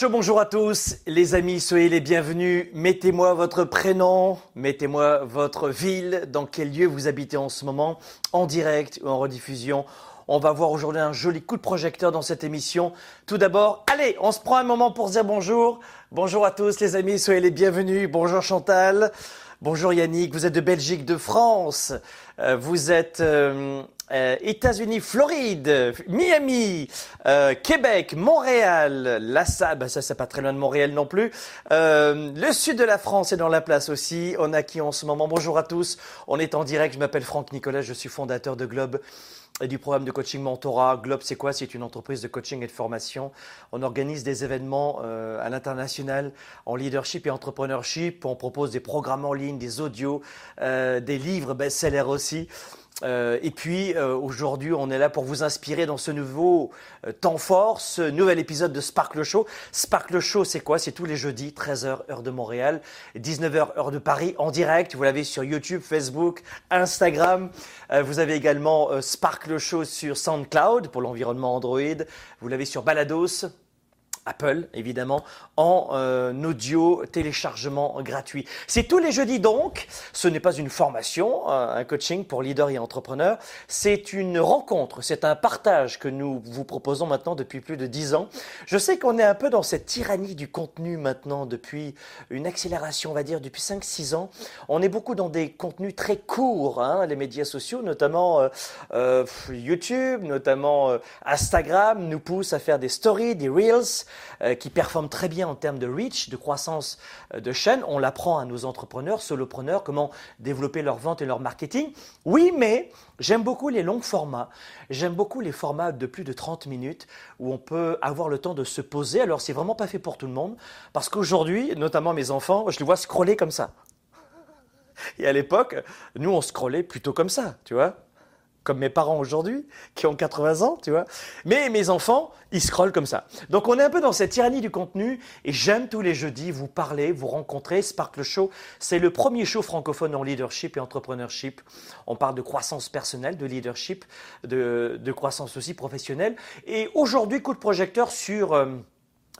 Bonjour à tous. Les amis, soyez les bienvenus. Mettez-moi votre prénom, mettez-moi votre ville, dans quel lieu vous habitez en ce moment, en direct ou en rediffusion. On va voir aujourd'hui un joli coup de projecteur dans cette émission. Tout d'abord, allez, on se prend un moment pour dire bonjour. Bonjour à tous les amis, soyez les bienvenus. Bonjour Chantal. Bonjour Yannick, vous êtes de Belgique, de France. Euh, vous êtes euh, euh, États-Unis, Floride, Miami, euh, Québec, Montréal, Lassa, bah ça c'est pas très loin de Montréal non plus. Euh, le sud de la France est dans la place aussi. On a qui en ce moment? Bonjour à tous. On est en direct. Je m'appelle Franck Nicolas. Je suis fondateur de Globe et du programme de coaching Mentorat. Globe, c'est quoi? C'est une entreprise de coaching et de formation. On organise des événements à l'international en leadership et entrepreneurship. On propose des programmes en ligne, des audios, des livres best-sellers aussi. Euh, et puis euh, aujourd'hui, on est là pour vous inspirer dans ce nouveau euh, temps fort, ce nouvel épisode de Sparkle Show. Sparkle Show, c'est quoi? C'est tous les jeudis, 13h heure de Montréal, 19h heure de Paris, en direct. Vous l'avez sur YouTube, Facebook, Instagram. vous avez également Sparkle Show sur SoundCloud pour l'environnement Android. Vous l'avez sur Balados. Apple, évidemment, en euh, audio téléchargement gratuit. C'est tous les jeudis donc. Ce n'est pas une formation, euh, un coaching pour leaders et entrepreneurs. C'est une rencontre, c'est un partage que nous vous proposons maintenant depuis plus de dix ans. Je sais qu'on est un peu dans cette tyrannie du contenu maintenant depuis une accélération, on va dire, depuis 5-6 ans. On est beaucoup dans des contenus très courts, hein, les médias sociaux, notamment euh, euh YouTube, notamment Instagram, nous poussent à faire des stories, des reels. Euh, qui performent très bien en termes de reach, de croissance euh, de chaîne. On l'apprend à nos entrepreneurs, solopreneurs, comment développer leur vente et leur marketing. Oui, mais j'aime beaucoup les longs formats. J'aime beaucoup les formats de plus de 30 minutes où on peut avoir le temps de se poser. Alors, c'est vraiment pas fait pour tout le monde parce qu'aujourd'hui, notamment mes enfants, je les vois scroller comme ça. Et à l'époque, nous, on scrollait plutôt comme ça, tu vois comme mes parents aujourd'hui, qui ont 80 ans, tu vois. Mais mes enfants, ils scrollent comme ça. Donc on est un peu dans cette tyrannie du contenu et j'aime tous les jeudis vous parler, vous rencontrer. Sparkle Show, c'est le premier show francophone en leadership et entrepreneurship. On parle de croissance personnelle, de leadership, de, de croissance aussi professionnelle. Et aujourd'hui, coup de projecteur sur... Euh,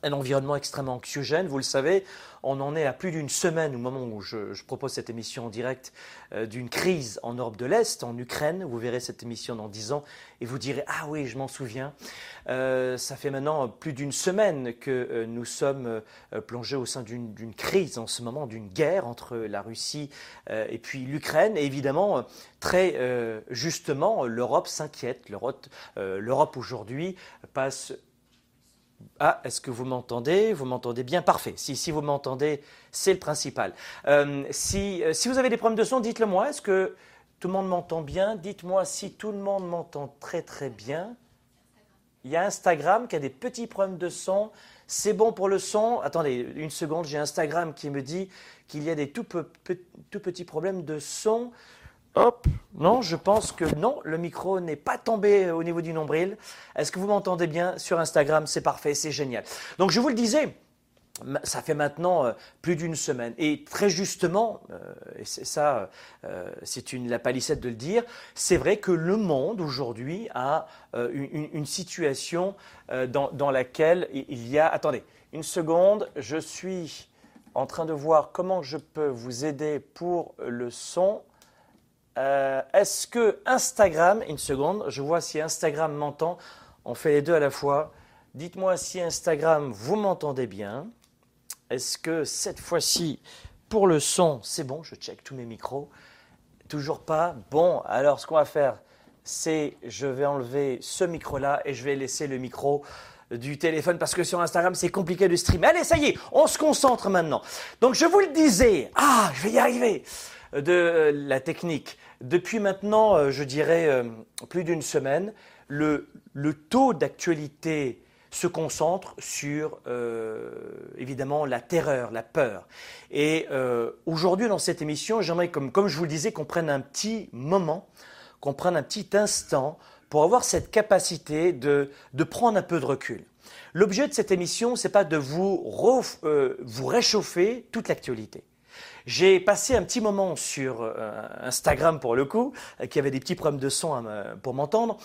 un environnement extrêmement anxiogène. Vous le savez, on en est à plus d'une semaine au moment où je, propose cette émission en direct euh, d'une crise en Europe de l'Est, en Ukraine. Vous verrez cette émission dans dix ans et vous direz Ah oui, je m'en souviens. Euh, ça fait maintenant plus d'une semaine que euh, nous sommes plongés au sein d'une crise en ce moment, d'une guerre entre la Russie et puis l'Ukraine. Et évidemment, très justement, l'Europe s'inquiète. L'Europe aujourd'hui passe ah, est-ce que vous m'entendez? Vous m'entendez bien? Parfait. Si, si vous m'entendez, c'est le principal. Euh, si, euh, si vous avez des problèmes de son, dites-le moi. Est-ce que tout le monde m'entend bien? Dites-moi si tout le monde m'entend très très bien. Il y a Instagram qui a des petits problèmes de son. C'est bon pour le son? Attendez une seconde, j'ai Instagram qui me dit qu'il y a des tout, tout petits problèmes de son. Hop, non, je pense que non, le micro n'est pas tombé au niveau du nombril. Est-ce que vous m'entendez bien sur Instagram? C'est parfait, c'est génial. Donc je vous le disais, ça fait maintenant euh, plus d'une semaine. Et très justement, euh, et c'est ça, euh, c'est la palissette de le dire, c'est vrai que le monde aujourd'hui a une, situation dans, dans, laquelle il y a... Attendez, une seconde, je suis en train de voir comment je peux vous aider pour le son. Euh, est-ce que Instagram, une seconde, je vois si Instagram m'entend. On fait les deux à la fois. Dites-moi si Instagram, vous m'entendez bien. Est-ce que cette fois-ci, pour le son, c'est bon? Je check tous mes micros. Toujours pas Bon, alors ce qu'on va faire, c'est je vais enlever ce micro-là et je vais laisser le micro du téléphone parce que sur Instagram c'est compliqué de streamer. Allez, ça y est, on se concentre maintenant. Donc je vous le disais, ah, je vais y arriver de euh, la technique. Depuis maintenant, euh, je dirais, euh, plus d'une semaine, le, taux d'actualité se concentre sur, évidemment, la terreur, la peur. Et aujourd'hui, dans cette émission, j'aimerais, comme, comme je vous le disais, qu'on prenne un petit moment, qu'on prenne un petit instant pour avoir cette capacité de, de prendre un peu de recul. L'objet de cette émission, ce n'est pas de vous, vous réchauffer toute l'actualité. J'ai passé un petit moment sur euh, Instagram pour le coup, euh, qui avait des petits problèmes de son hein, pour m'entendre.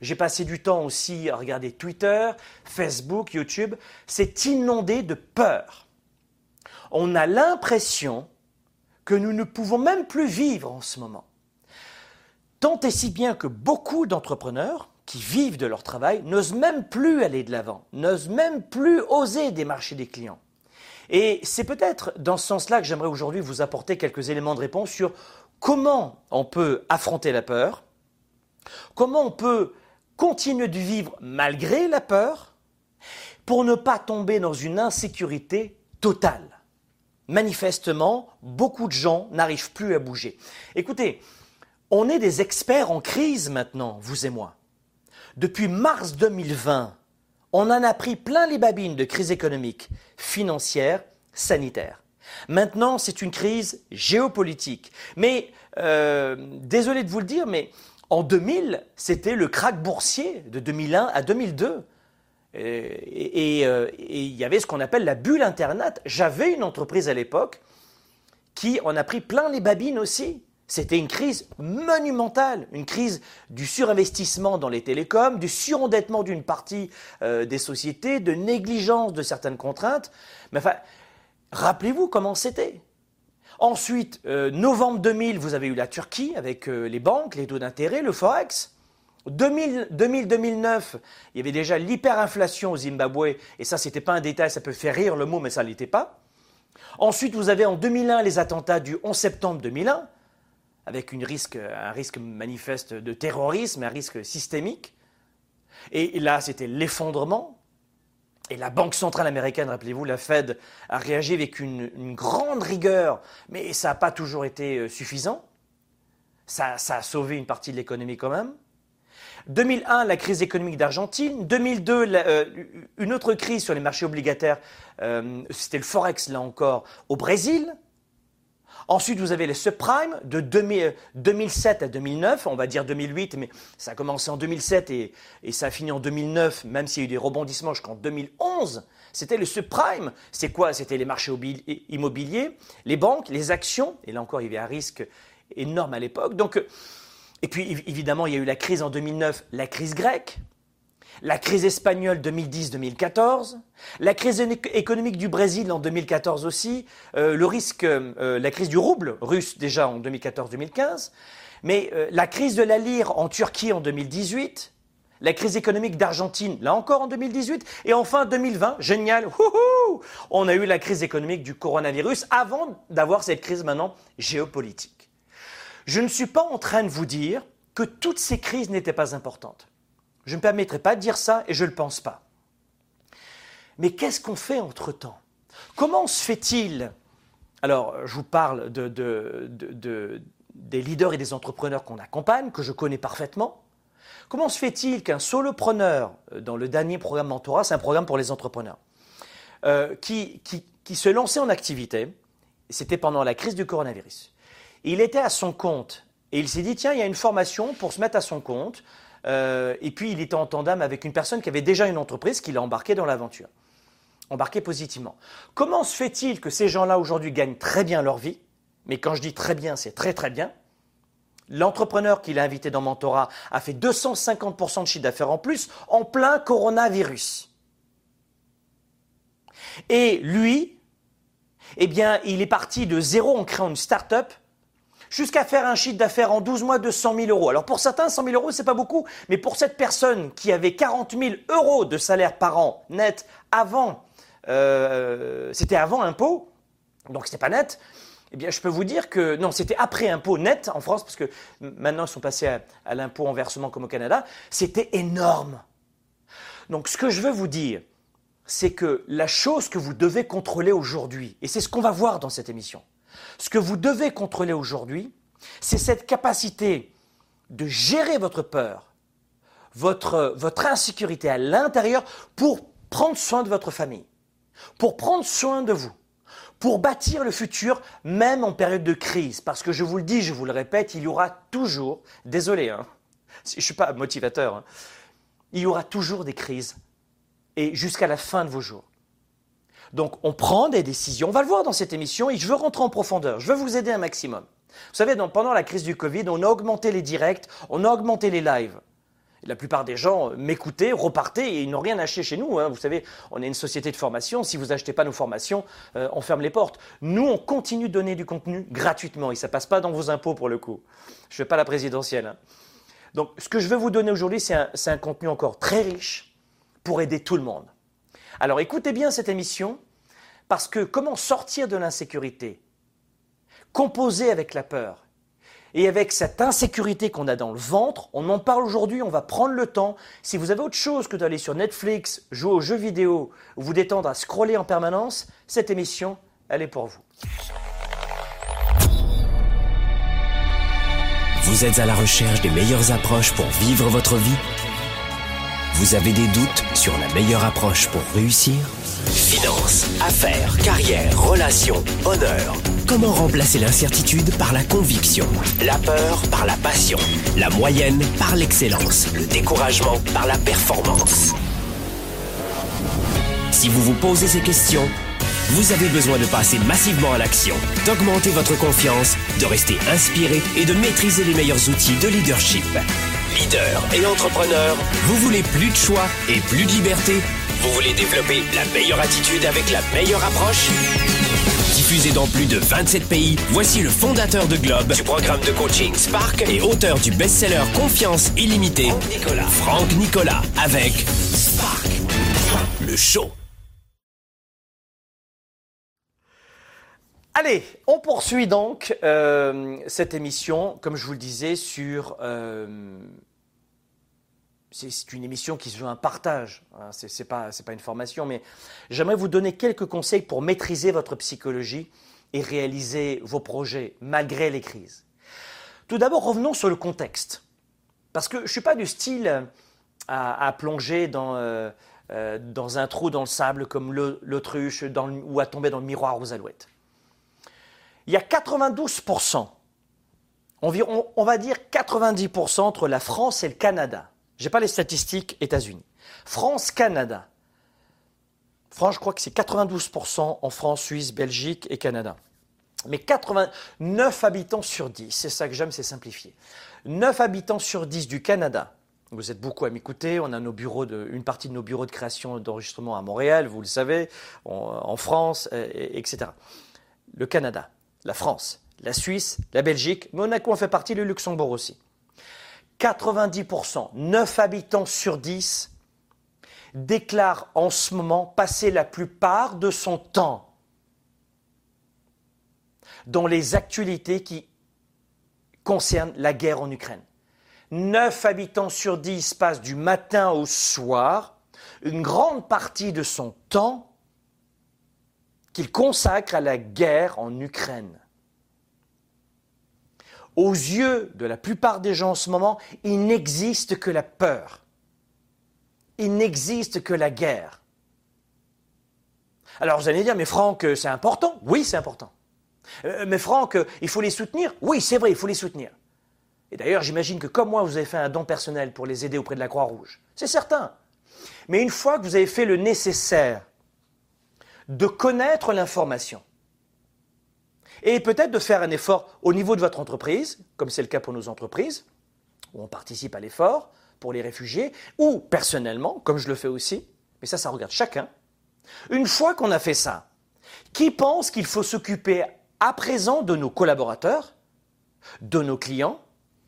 J'ai passé du temps aussi à regarder Twitter, Facebook, YouTube. C'est inondé de peur. On a l'impression que nous ne pouvons même plus vivre en ce moment. Tant et si bien que beaucoup d'entrepreneurs qui vivent de leur travail n'osent même plus aller de l'avant, n'osent même plus oser démarcher des clients. Et c'est peut-être dans ce sens-là que j'aimerais aujourd'hui vous apporter quelques éléments de réponse sur comment on peut affronter la peur, comment on peut continuer de vivre malgré la peur, pour ne pas tomber dans une insécurité totale. Manifestement, beaucoup de gens n'arrivent plus à bouger. Écoutez, on est des experts en crise maintenant, vous et moi. Depuis mars 2020, on en a pris plein les babines de crise économique, financière, sanitaire. Maintenant, c'est une crise géopolitique. Mais, euh, désolé de vous le dire, mais en 2000, c'était le krach boursier de 2001 à 2002. Et euh, il y avait ce qu'on appelle la bulle Internet. J'avais une entreprise à l'époque qui en a pris plein les babines aussi. C'était une crise monumentale, une crise du surinvestissement dans les télécoms, du surendettement d'une partie euh, des sociétés, de négligence de certaines contraintes. Mais enfin, rappelez-vous comment c'était. Ensuite, euh, novembre 2000, vous avez eu la Turquie avec euh, les banques, les taux d'intérêt, le Forex. 2000-2009, il y avait déjà l'hyperinflation au Zimbabwe, et ça, c'était pas un détail, ça peut faire rire le mot, mais ça l'était pas. Ensuite, vous avez en 2001 les attentats du 11 septembre 2001 avec un risque manifeste de terrorisme, un risque systémique. Et là, c'était l'effondrement. Et la Banque centrale américaine, rappelez-vous, la Fed, a réagi avec une, grande rigueur, mais ça n'a pas toujours été euh, suffisant. Ça, a sauvé une partie de l'économie quand même. 2001, la crise économique d'Argentine. 2002, euh, une autre crise sur les marchés obligataires, euh, c'était le Forex, là encore, au Brésil. Ensuite, vous avez les subprimes de 2007 à 2009, on va dire 2008, mais ça a commencé en 2007 et, ça a fini en 2009, même s'il y a eu des rebondissements jusqu'en 2011. C'était le subprime. C'est quoi? C'était les marchés immobiliers, les banques, les actions. Et là encore, il y avait un risque énorme à l'époque. Donc, et puis évidemment, il y a eu la crise en 2009, la crise grecque la crise espagnole 2010-2014, la crise économique du Brésil en 2014 aussi, euh, le risque, euh, la crise du rouble russe déjà en 2014-2015, mais euh, la crise de la lire en Turquie en 2018, la crise économique d'Argentine, là encore en 2018, et enfin 2020, génial, on a eu la crise économique du coronavirus avant d'avoir cette crise maintenant géopolitique. Je ne suis pas en train de vous dire que toutes ces crises n'étaient pas importantes. Je ne me permettrai pas de dire ça et je ne le pense pas. Mais qu'est-ce qu'on fait entre-temps? Comment se fait-il? Alors, je vous parle des leaders et des entrepreneurs qu'on accompagne, que je connais parfaitement. Comment se fait-il qu'un solopreneur, euh, dans le dernier programme Mentorat, c'est un programme pour les entrepreneurs, euh, qui, qui se lançait en activité, c'était pendant la crise du coronavirus, il était à son compte et il s'est dit, tiens, il y a une formation pour se mettre à son compte, euh, et puis il était en tandem avec une personne qui avait déjà une entreprise qui l'a embarqué dans l'aventure. Embarqué positivement. Comment se fait-il que ces gens-là aujourd'hui gagnent très bien leur vie? Mais quand je dis très bien, c'est très très bien. L'entrepreneur qu'il a invité dans Mentorat a fait 250% de chiffre d'affaires en plus en plein coronavirus. Et lui, eh bien, il est parti de zéro en créant une start-up jusqu'à faire un chiffre d'affaires en 12 mois de 100 000 euros. Alors pour certains, 100 000 euros, c'est pas beaucoup, mais pour cette personne qui avait 40 000 euros de salaire par an net avant, euh, c'était avant impôt, donc c'était pas net. Eh bien, je peux vous dire que non, c'était après impôt net en France, parce que maintenant ils sont passés à, à l'impôt en versement comme au Canada. C'était énorme. Donc, ce que je veux vous dire, c'est que la chose que vous devez contrôler aujourd'hui, et c'est ce qu'on va voir dans cette émission, ce que vous devez contrôler aujourd'hui, c'est cette capacité de gérer votre peur, votre, insécurité à l'intérieur pour prendre soin de votre famille, pour prendre soin de vous, pour bâtir le futur même en période de crise. Parce que je vous le dis, je vous le répète, il y aura toujours, désolé, hein, je ne suis pas motivateur, hein, il y aura toujours des crises et jusqu'à la fin de vos jours. Donc on prend des décisions, on va le voir dans cette émission, et je veux rentrer en profondeur, je veux vous aider un maximum. Vous savez, pendant la crise du Covid, on a augmenté les directs, on a augmenté les lives. La plupart des gens m'écoutaient, repartaient et ils n'ont rien acheté chez nous. Hein. Vous savez, on est une société de formation. Si vous n'achetez pas nos formations, euh, on ferme les portes. Nous, on continue de donner du contenu gratuitement et ça passe pas dans vos impôts pour le coup. Je ne fais pas la présidentielle. Hein. Donc, ce que je veux vous donner aujourd'hui, c'est un contenu encore très riche pour aider tout le monde. Alors, écoutez bien cette émission parce que comment sortir de l'insécurité, composer avec la peur et avec cette insécurité qu'on a dans le ventre, on en parle aujourd'hui, on va prendre le temps. Si vous avez autre chose que d'aller sur Netflix, jouer aux jeux vidéo ou vous détendre à scroller en permanence, cette émission, elle est pour vous. Vous êtes à la recherche des meilleures approches pour vivre votre vie Vous avez des doutes sur la meilleure approche pour réussir? Finances, affaires, carrière, relations, honneur. Comment remplacer l'incertitude par la conviction? La peur par la passion. La moyenne par l'excellence. Le découragement par la performance. Si vous vous posez ces questions, vous avez besoin de passer massivement à l'action, d'augmenter votre confiance, de rester inspiré et de maîtriser les meilleurs outils de leadership. Leader et entrepreneur, vous voulez plus de choix et plus de liberté? Vous voulez développer la meilleure attitude avec la meilleure approche? Diffusé dans plus de 27 pays, voici le fondateur de Globe, du programme de coaching Spark et auteur du best-seller Confiance illimitée, Franck Nicolas. Franck Nicolas avec Spark, le show. Allez, on poursuit donc euh, cette émission, comme je vous le disais, sur euh, c'est une émission qui se veut un partage, hein, ce n'est pas, une formation, mais j'aimerais vous donner quelques conseils pour maîtriser votre psychologie et réaliser vos projets malgré les crises. Tout d'abord, revenons sur le contexte. Parce que je ne suis pas du style à, plonger dans, euh, euh, dans un trou dans le sable comme l'autruche ou à tomber dans le miroir aux alouettes. Il y a 92%, environ, on va dire 90% entre la France et le Canada je n'ai pas les statistiques États-Unis. France-Canada. France, je crois que c'est 92% en France, Suisse, Belgique et Canada. Mais 89 habitants sur 10, c'est ça que j'aime, c'est simplifier. 9 habitants sur 10 du Canada. Vous êtes beaucoup à m'écouter. On a nos une partie de nos bureaux de création d'enregistrement à Montréal, vous le savez, en France, etc. Le Canada, la France, la Suisse, la Belgique, Monaco en fait partie, le Luxembourg aussi. 90%, 9 habitants sur 10 déclarent en ce moment passer la plupart de son temps dans les actualités qui concernent la guerre en Ukraine. 9 habitants sur 10 passent du matin au soir une grande partie de son temps qu'il consacre à la guerre en Ukraine aux yeux de la plupart des gens en ce moment, il n'existe que la peur. Il n'existe que la guerre. Alors vous allez dire, mais Franck, c'est important Oui, c'est important. Euh, mais Franck, il faut les soutenir Oui, c'est vrai, il faut les soutenir. Et d'ailleurs, j'imagine que comme moi, vous avez fait un don personnel pour les aider auprès de la Croix-Rouge. C'est certain. Mais une fois que vous avez fait le nécessaire de connaître l'information, et peut-être de faire un effort au niveau de votre entreprise, comme c'est le cas pour nos entreprises, où on participe à l'effort pour les réfugiés, ou personnellement, comme je le fais aussi, mais ça, ça regarde chacun. Une fois qu'on a fait ça, qui pense qu'il faut s'occuper à présent de nos collaborateurs, de nos clients,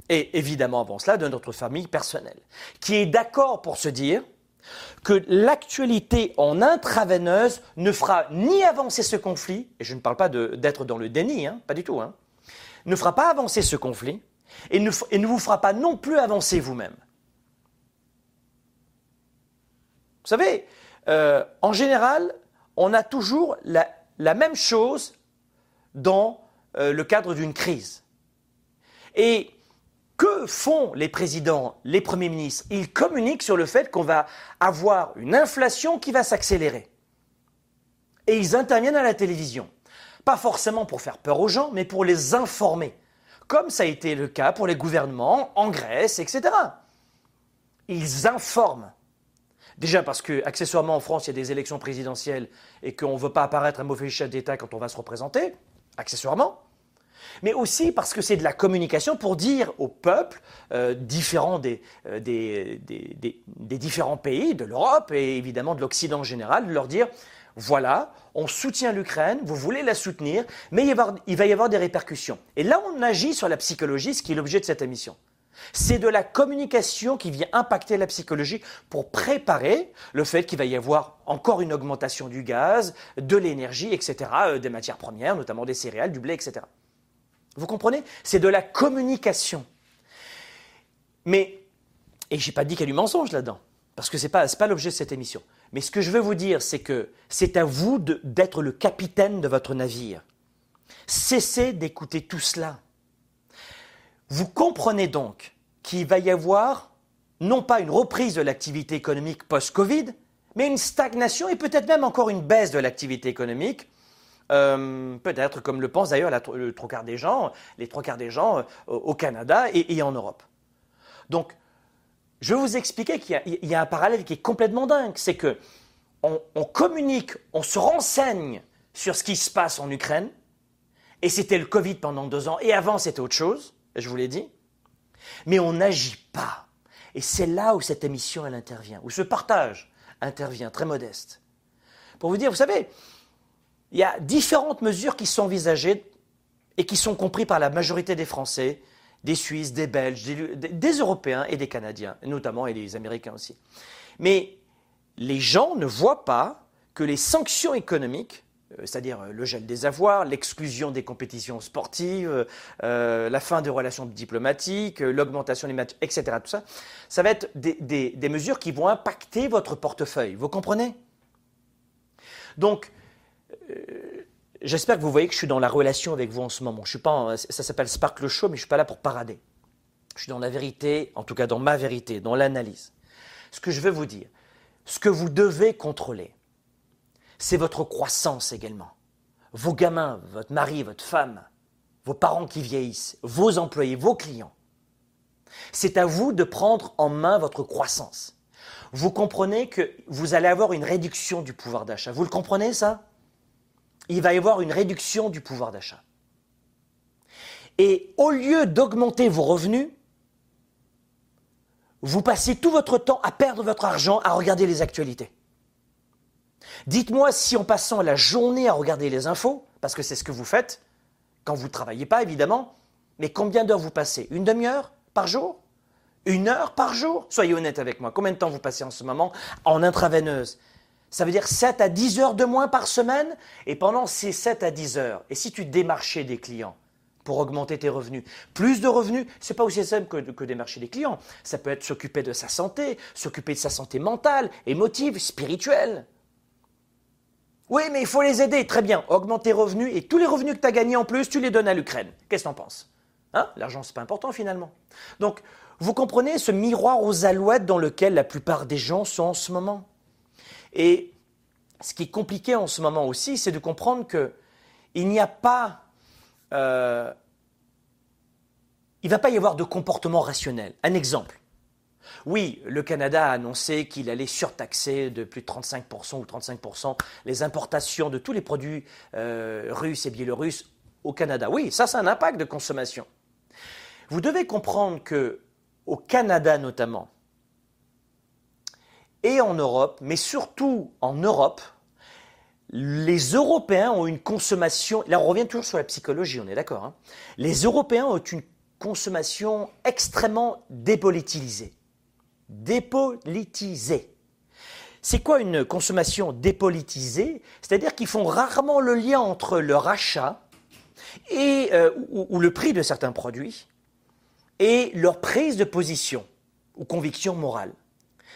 et évidemment avant cela de notre famille personnelle, qui est d'accord pour se dire, que l'actualité en intraveineuse ne fera ni avancer ce conflit, et je ne parle pas d'être dans le déni, hein, pas du tout, hein, ne fera pas avancer ce conflit, et ne, vous fera pas non plus avancer vous-même. Vous savez, euh, en général, on a toujours la, même chose dans euh, le cadre d'une crise. Et que font les présidents, les premiers ministres? Ils communiquent sur le fait qu'on va avoir une inflation qui va s'accélérer. Et ils interviennent à la télévision. Pas forcément pour faire peur aux gens, mais pour les informer. Comme ça a été le cas pour les gouvernements en Grèce, etc. Ils informent. Déjà parce que, accessoirement, en France, il y a des élections présidentielles et qu'on ne veut pas apparaître un mauvais chef d'État quand on va se représenter, accessoirement. Mais aussi parce que c'est de la communication pour dire au peuple euh, différents des, euh, des, des, des, différents pays, de l'Europe et évidemment de l'Occident en général, de leur dire voilà, on soutient l'Ukraine, vous voulez la soutenir, mais il, il va y avoir des répercussions. Et là, on agit sur la psychologie, ce qui est l'objet de cette émission. C'est de la communication qui vient impacter la psychologie pour préparer le fait qu'il va y avoir encore une augmentation du gaz, de l'énergie, etc., euh, des matières premières, notamment des céréales, du blé, etc. Vous comprenez? C'est de la communication. Mais, et je n'ai pas dit qu'il y a du mensonge là-dedans, parce que ce n'est pas, pas l'objet de cette émission. Mais ce que je veux vous dire, c'est que c'est à vous d'être le capitaine de votre navire. Cessez d'écouter tout cela. Vous comprenez donc qu'il va y avoir non pas une reprise de l'activité économique post-Covid, mais une stagnation et peut-être même encore une baisse de l'activité économique. Euh, peut-être comme le pensent d'ailleurs le trois quarts des gens, les trois quarts des gens euh, au Canada et, en Europe. Donc, je vais vous expliquer qu'il y, a un parallèle qui est complètement dingue. C'est que on communique, on se renseigne sur ce qui se passe en Ukraine, et c'était le Covid pendant deux ans, et avant c'était autre chose je vous l'ai dit. Mais on n'agit pas. Et c'est là où cette émission, elle intervient, où ce partage intervient, très modeste. Pour vous dire, vous savez, il y a différentes mesures qui sont envisagées et qui sont comprises par la majorité des Français, des Suisses, des Belges, des, des Européens et des Canadiens, notamment et des Américains aussi. Mais les gens ne voient pas que les sanctions économiques euh, c'est-à-dire euh, le gel des avoirs, l'exclusion des compétitions sportives, euh, la fin des relations diplomatiques, l'augmentation des matchs, etc. Tout ça, ça va être des, mesures qui vont impacter votre portefeuille. Vous comprenez? Donc, j'espère que vous voyez que je suis dans la relation avec vous en ce moment. Je suis pas, ça s'appelle Sparkle Show, mais je suis pas là pour parader. Je suis dans la vérité, en tout cas dans ma vérité, dans l'analyse. Ce que je veux vous dire, ce que vous devez contrôler, c'est votre croissance également. Vos gamins, votre mari, votre femme, vos parents qui vieillissent, vos employés, vos clients. C'est à vous de prendre en main votre croissance. Vous comprenez que vous allez avoir une réduction du pouvoir d'achat. Vous le comprenez ça? Il va y avoir une réduction du pouvoir d'achat. Et au lieu d'augmenter vos revenus, vous passez tout votre temps à perdre votre argent à regarder les actualités. Dites-moi si en passant la journée à regarder les infos, parce que c'est ce que vous faites, quand vous ne travaillez pas évidemment, mais combien d'heures vous passez? Une demi-heure par jour? Une heure par jour? Soyez honnête avec moi. Combien de temps vous passez en ce moment en intraveineuse? Ça veut dire 7 à 10 heures de moins par semaine? Et pendant ces 7 à 10 heures, et si tu démarchais des clients pour augmenter tes revenus. Plus de revenus, c'est pas aussi simple que, que démarcher des clients. Ça peut être s'occuper de sa santé, s'occuper de sa santé mentale, émotive, spirituelle. Oui, mais il faut les aider. Très bien. Augmente tes revenus et tous les revenus que tu as gagnés en plus, tu les donnes à l'Ukraine. Qu'est-ce que tu en penses? Hein? L'argent, c'est pas important finalement. Donc, vous comprenez ce miroir aux alouettes dans lequel la plupart des gens sont en ce moment? Et ce qui est compliqué en ce moment aussi, c'est de comprendre que il n'y a pas. Euh, il va pas y avoir de comportement rationnel. Un exemple. Oui, le Canada a annoncé qu'il allait surtaxer de plus de 35% ou 35% les importations de tous les produits euh, russes et biélorusses au Canada. Oui, ça, c'est un impact de consommation. Vous devez comprendre que au Canada notamment, et en Europe, mais surtout en Europe, les Européens ont une consommation, là on revient toujours sur la psychologie, on est d'accord, hein. les Européens ont une consommation extrêmement dépolitisée dépolitisée. C'est quoi une consommation dépolitisée? C'est-à-dire qu'ils font rarement le lien entre leur achat et, euh, ou, le prix de certains produits et leur prise de position ou conviction morale.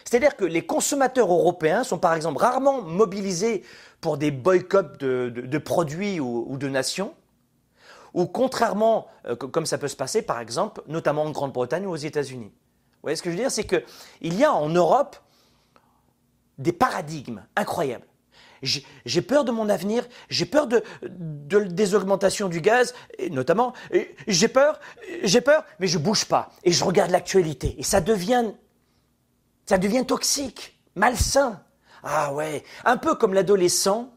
C'est-à-dire que les consommateurs européens sont par exemple rarement mobilisés pour des boycotts de, produits ou, de nations, ou contrairement, euh, comme ça peut se passer par exemple, notamment en Grande-Bretagne ou aux États-Unis. Vous voyez ce que je veux dire? C'est qu'il y a en Europe des paradigmes incroyables. J'ai peur de mon avenir, j'ai peur de, des augmentations du gaz, notamment, j'ai peur, j'ai peur, mais je bouge pas et je regarde l'actualité et ça devient, ça devient toxique malsain. Ah ouais, un peu comme l'adolescent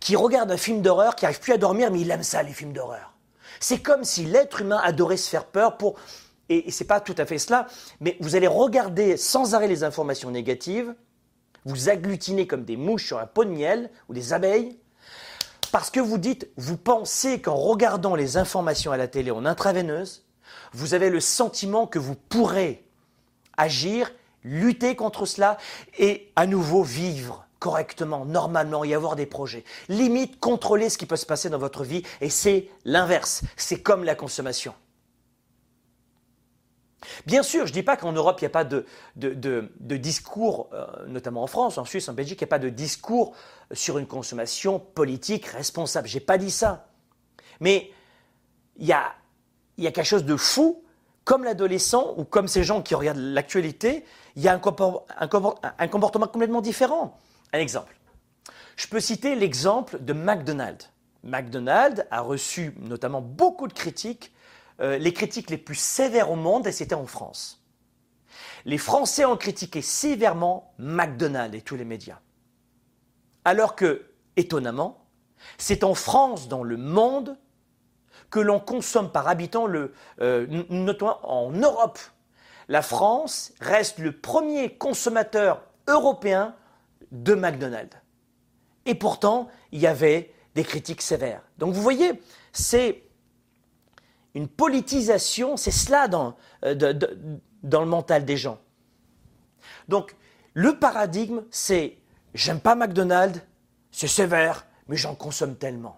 qui regarde un film d'horreur, qui n'arrive plus à dormir, mais il aime ça, les films d'horreur. C'est comme si l'être humain adorait se faire peur pour... Et, et c'est pas tout à fait cela, mais vous allez regarder sans arrêt les informations négatives, vous agglutinez comme des mouches sur un pot de miel ou des abeilles, parce que vous dites, vous pensez qu'en regardant les informations à la télé en intraveineuse, vous avez le sentiment que vous pourrez agir, lutter contre cela et à nouveau vivre correctement, normalement, y avoir des projets. Limite, contrôler ce qui peut se passer dans votre vie et c'est l'inverse. C'est comme la consommation. Bien sûr, je ne dis pas qu'en Europe, il n'y a pas de, discours, euh, notamment en France, en Suisse, en Belgique, il n'y a pas de discours sur une consommation politique responsable. Je n'ai pas dit ça. Mais il y a, quelque chose de fou, comme l'adolescent ou comme ces gens qui regardent l'actualité, il y a un, comportement complètement différent. Un exemple. Je peux citer l'exemple de McDonald's. McDonald's a reçu notamment beaucoup de critiques euh, les critiques les plus sévères au monde, et c'était en France. Les Français ont critiqué sévèrement McDonald's et tous les médias. Alors que, étonnamment, c'est en France, dans le monde, que l'on consomme par habitant, le, euh, notamment en Europe. La France reste le premier consommateur européen de McDonald's. Et pourtant, il y avait des critiques sévères. Donc vous voyez, c'est une politisation, c'est cela dans, euh, dans le mental des gens. Donc, le paradigme, c'est j'aime pas McDonald's, c'est sévère, mais j'en consomme tellement.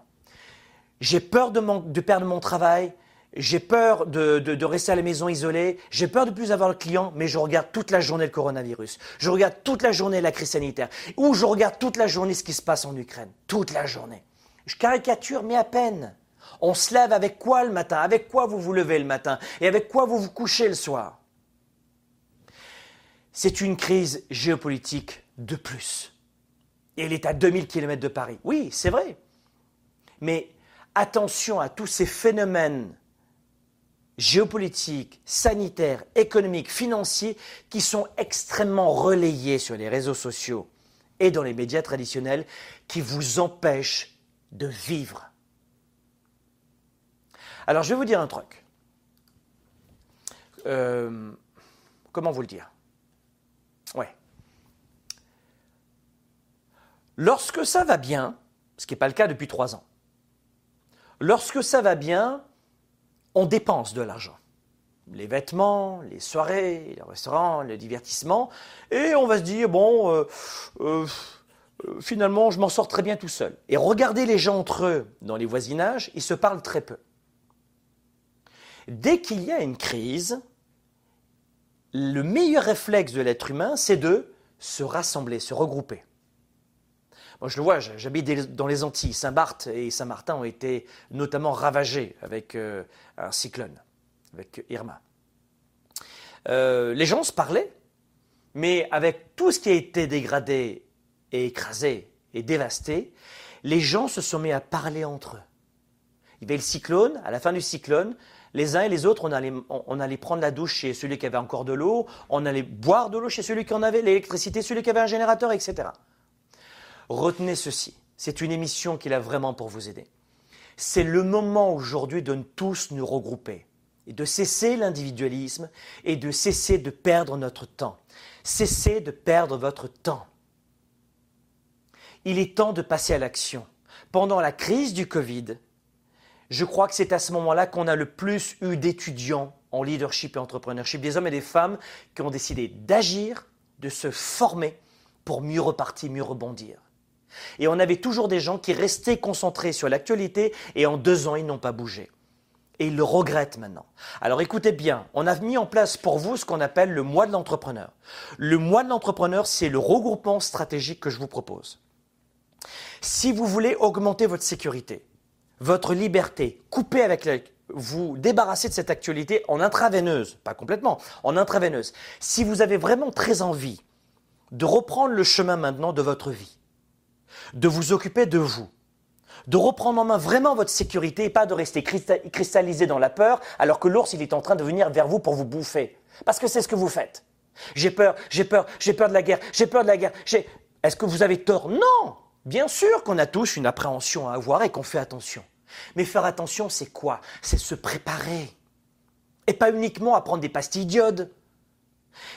J'ai peur de, de, perdre mon travail, j'ai peur de, de, rester à la maison isolée, j'ai peur de plus avoir le client, mais je regarde toute la journée le coronavirus. Je regarde toute la journée la crise sanitaire. Ou je regarde toute la journée ce qui se passe en Ukraine. Toute la journée. Je caricature, mais à peine. On se lève avec quoi le matin? Avec quoi vous vous levez le matin? Et avec quoi vous vous couchez le soir? C'est une crise géopolitique de plus. Et elle est à 2000 km de Paris. Oui, c'est vrai. Mais attention à tous ces phénomènes géopolitiques, sanitaires, économiques, financiers qui sont extrêmement relayés sur les réseaux sociaux et dans les médias traditionnels qui vous empêchent de vivre. Alors, je vais vous dire un truc. Euh, comment vous le dire? Ouais. Lorsque ça va bien, ce qui n'est pas le cas depuis trois ans, lorsque ça va bien, on dépense de l'argent. Les vêtements, les soirées, les restaurants, le divertissement, et on va se dire, bon, euh, euh, finalement, je m'en sors très bien tout seul. Et regardez les gens entre eux dans les voisinages, ils se parlent très peu. Dès qu'il y a une crise, le meilleur réflexe de l'être humain, c'est de se rassembler, se regrouper. Moi, je le vois, j'habite dans les Antilles. Saint-Barth et Saint-Martin ont été notamment ravagés avec euh, un cyclone, avec Irma. Euh, les gens se parlaient, mais avec tout ce qui a été dégradé et écrasé et dévasté, les gens se sont mis à parler entre eux. Il y avait le cyclone, à la fin du cyclone, les uns et les autres, on allait, prendre la douche chez celui qui avait encore de l'eau, on allait boire de l'eau chez celui qui en avait, l'électricité, celui qui avait un générateur, etc. Retenez ceci, c'est une émission qui est là vraiment pour vous aider. C'est le moment aujourd'hui de tous nous regrouper et de cesser l'individualisme et de cesser de perdre notre temps. Cessez de perdre votre temps. Il est temps de passer à l'action. Pendant la crise du Covid, je crois que c'est à ce moment-là qu'on a le plus eu d'étudiants en leadership et entrepreneurship, des hommes et des femmes qui ont décidé d'agir, de se former pour mieux repartir, mieux rebondir. Et on avait toujours des gens qui restaient concentrés sur l'actualité et en deux ans, ils n'ont pas bougé. Et ils le regrettent maintenant. Alors écoutez bien, on a mis en place pour vous ce qu'on appelle le mois de l'entrepreneur. Le mois de l'entrepreneur, c'est le regroupement stratégique que je vous propose. Si vous voulez augmenter votre sécurité, votre liberté, couper avec la, vous débarrasser de cette actualité en intraveineuse, pas complètement, en intraveineuse. Si vous avez vraiment très envie de reprendre le chemin maintenant de votre vie, de vous occuper de vous, de reprendre en main vraiment votre sécurité et pas de rester cristallisé dans la peur alors que l'ours il est en train de venir vers vous pour vous bouffer. Parce que c'est ce que vous faites. J'ai peur, j'ai peur, j'ai peur de la guerre, j'ai peur de la guerre. Est-ce que vous avez tort? Non Bien sûr qu'on a tous une appréhension à avoir et qu'on fait attention. Mais faire attention, c'est quoi? C'est se préparer. Et pas uniquement à prendre des pastilles d'iode.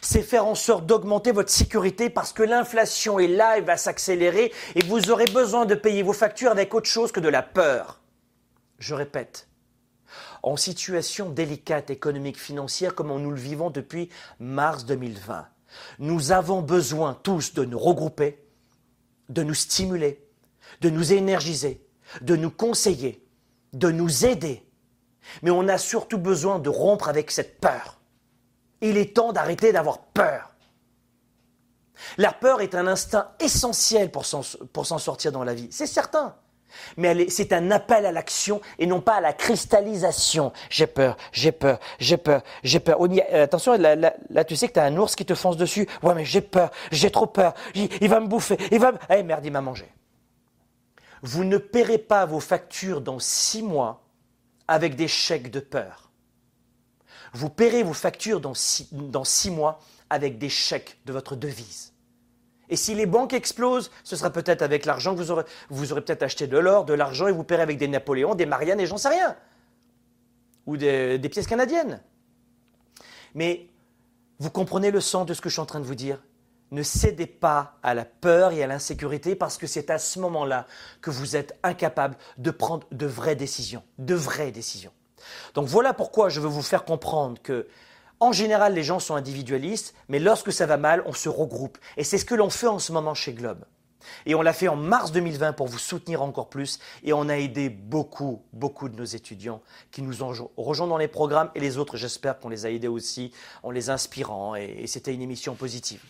C'est faire en sorte d'augmenter votre sécurité parce que l'inflation est là, elle va s'accélérer et vous aurez besoin de payer vos factures avec autre chose que de la peur. Je répète, en situation délicate économique financière comme nous le vivons depuis mars 2020, nous avons besoin tous de nous regrouper, de nous stimuler, de nous énergiser, de nous conseiller, de nous aider. Mais on a surtout besoin de rompre avec cette peur. Il est temps d'arrêter d'avoir peur. La peur est un instinct essentiel pour s'en sortir dans la vie, c'est certain. Mais c'est un appel à l'action et non pas à la cristallisation. J'ai peur, j'ai peur, j'ai peur, j'ai peur. Euh, attention, là, tu sais que tu as un ours qui te fonce dessus. Ouais, mais j'ai peur, j'ai trop peur. Il, va me bouffer, il va me... Eh merde, il m'a mangé. Vous ne paierez pas vos factures dans six mois avec des chèques de peur. Vous paierez vos factures dans six mois avec des chèques de votre devise. Et si les banques explosent, ce sera peut-être avec l'argent que vous aurez, acheté de l'or, de l'argent et vous paierez avec des Napoléons, des Marianne et j'en sais rien. Ou des, des pièces canadiennes. Mais vous comprenez le sens de ce que je suis en train de vous dire? Ne cédez pas à la peur et à l'insécurité parce que c'est à ce moment-là que vous êtes incapable de prendre de vraies décisions. De vraies décisions. Donc voilà pourquoi je veux vous faire comprendre que en général, les gens sont individualistes, mais lorsque ça va mal, on se regroupe. Et c'est ce que l'on fait en ce moment chez Globe. Et on l'a fait en mars 2020 pour vous soutenir encore plus. Et on a aidé beaucoup, beaucoup de nos étudiants qui nous ont rejoints dans les programmes. Et les autres, j'espère qu'on les a aidés aussi en les inspirant. Et, c'était une émission positive.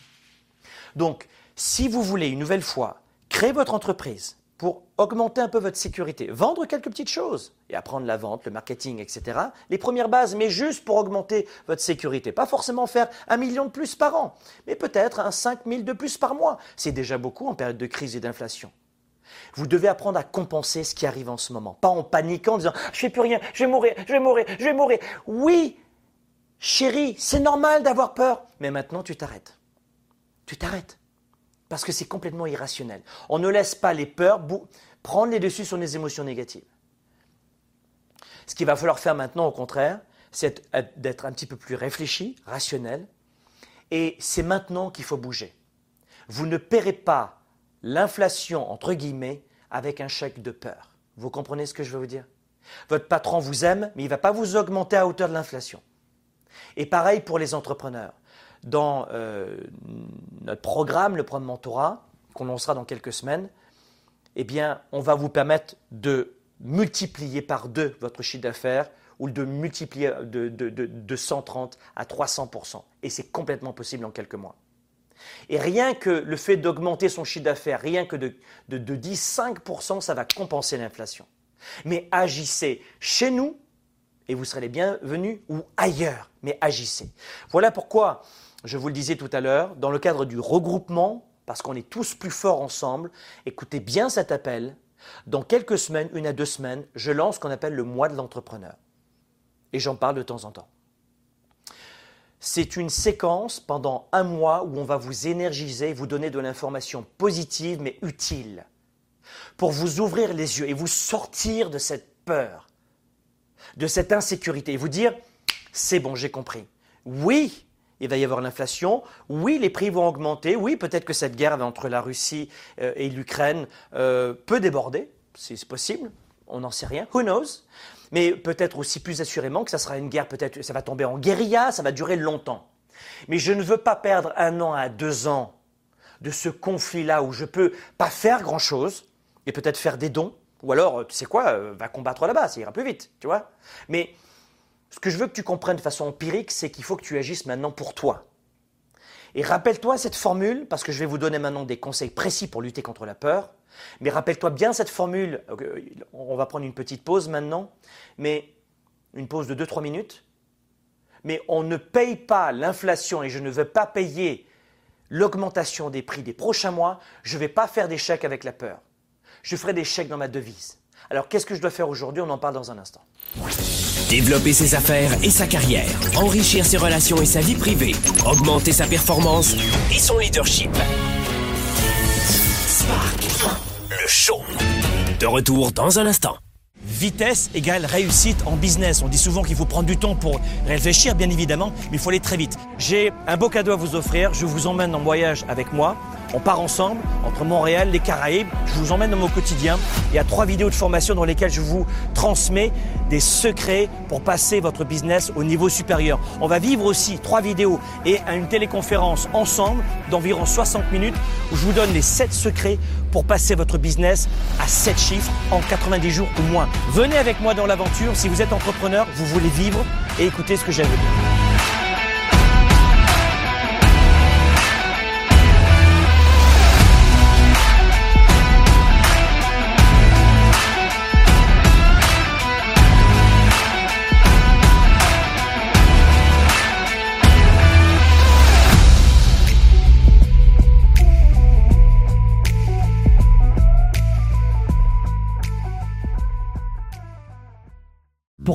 Donc, si vous voulez une nouvelle fois créer votre entreprise, pour augmenter un peu votre sécurité. Vendre quelques petites choses et apprendre la vente, le marketing, etc. Les premières bases, mais juste pour augmenter votre sécurité. Pas forcément faire un million de plus par an, mais peut-être un 5 000 de plus par mois. C'est déjà beaucoup en période de crise et d'inflation. Vous devez apprendre à compenser ce qui arrive en ce moment. Pas en paniquant, en disant Je fais plus rien, je vais mourir, je vais mourir, je vais mourir. Oui, chérie, c'est normal d'avoir peur. Mais maintenant, tu t'arrêtes. Tu t'arrêtes parce que c'est complètement irrationnel. On ne laisse pas les peurs prendre les dessus sur les émotions négatives. Ce qu'il va falloir faire maintenant, au contraire, c'est d'être un petit peu plus réfléchi, rationnel, et c'est maintenant qu'il faut bouger. Vous ne paierez pas l'inflation, entre guillemets, avec un chèque de peur. Vous comprenez ce que je veux vous dire? Votre patron vous aime, mais il ne va pas vous augmenter à hauteur de l'inflation. Et pareil pour les entrepreneurs dans euh, notre programme, le programme Mentorat, qu'on lancera dans quelques semaines, eh bien, on va vous permettre de multiplier par deux votre chiffre d'affaires ou de multiplier de, de 130 à 300%. Et c'est complètement possible en quelques mois. Et rien que le fait d'augmenter son chiffre d'affaires, rien que de, de, de 10-5%, ça va compenser l'inflation. Mais agissez chez nous et vous serez les bienvenus ou ailleurs, mais agissez. Voilà pourquoi je vous le disais tout à l'heure, dans le cadre du regroupement, parce qu'on est tous plus forts ensemble, écoutez bien cet appel. Dans quelques semaines, une à deux semaines, je lance ce qu'on appelle le mois de l'entrepreneur. Et j'en parle de temps en temps. C'est une séquence pendant un mois où on va vous énergiser, vous donner de l'information positive mais utile pour vous ouvrir les yeux et vous sortir de cette peur, de cette insécurité et vous dire c'est bon, j'ai compris. Oui, il va y avoir l'inflation. Oui, les prix vont augmenter. Oui, peut-être que cette guerre entre la Russie euh, et l'Ukraine euh, peut déborder. C'est possible. On n'en sait rien. Who knows? Mais peut-être aussi plus assurément que ça sera une guerre, peut-être ça va tomber en guérilla, ça va durer longtemps. Mais je ne veux pas perdre un an à deux ans de ce conflit-là où je peux pas faire grand-chose et peut-être faire des dons. Ou alors, tu sais quoi, euh, va combattre là-bas, ça ira plus vite, tu vois. Mais ce que je veux que tu comprennes de façon empirique, c'est qu'il faut que tu agisses maintenant pour toi. Et rappelle-toi cette formule, parce que je vais vous donner maintenant des conseils précis pour lutter contre la peur. Mais rappelle-toi bien cette formule. Euh, on va prendre une petite pause maintenant, mais une pause de 2-3 minutes. Mais on ne paye pas l'inflation et je ne veux pas payer l'augmentation des prix des prochains mois. Je ne vais pas faire des chèques avec la peur. Je ferai des chèques dans ma devise. Alors qu'est-ce que je dois faire aujourd'hui? On en parle dans un instant. Développer ses affaires et sa carrière, enrichir ses relations et sa vie privée, augmenter sa performance et son leadership. Spark, le show. De retour dans un instant. Vitesse égale réussite en business. On dit souvent qu'il faut prendre du temps pour réfléchir, bien évidemment, mais il faut aller très vite. J'ai un beau cadeau à vous offrir. Je vous emmène en voyage avec moi. On part ensemble entre Montréal, les Caraïbes. Je vous emmène dans mon quotidien. Il y a trois vidéos de formation dans lesquelles je vous transmets des secrets pour passer votre business au niveau supérieur. On va vivre aussi trois vidéos et une téléconférence ensemble d'environ 60 minutes où je vous donne les sept secrets pour passer votre business à 7 chiffres en 90 jours ou moins. Venez avec moi dans l'aventure. Si vous êtes entrepreneur, vous voulez vivre et écoutez ce que j'ai à vous dire.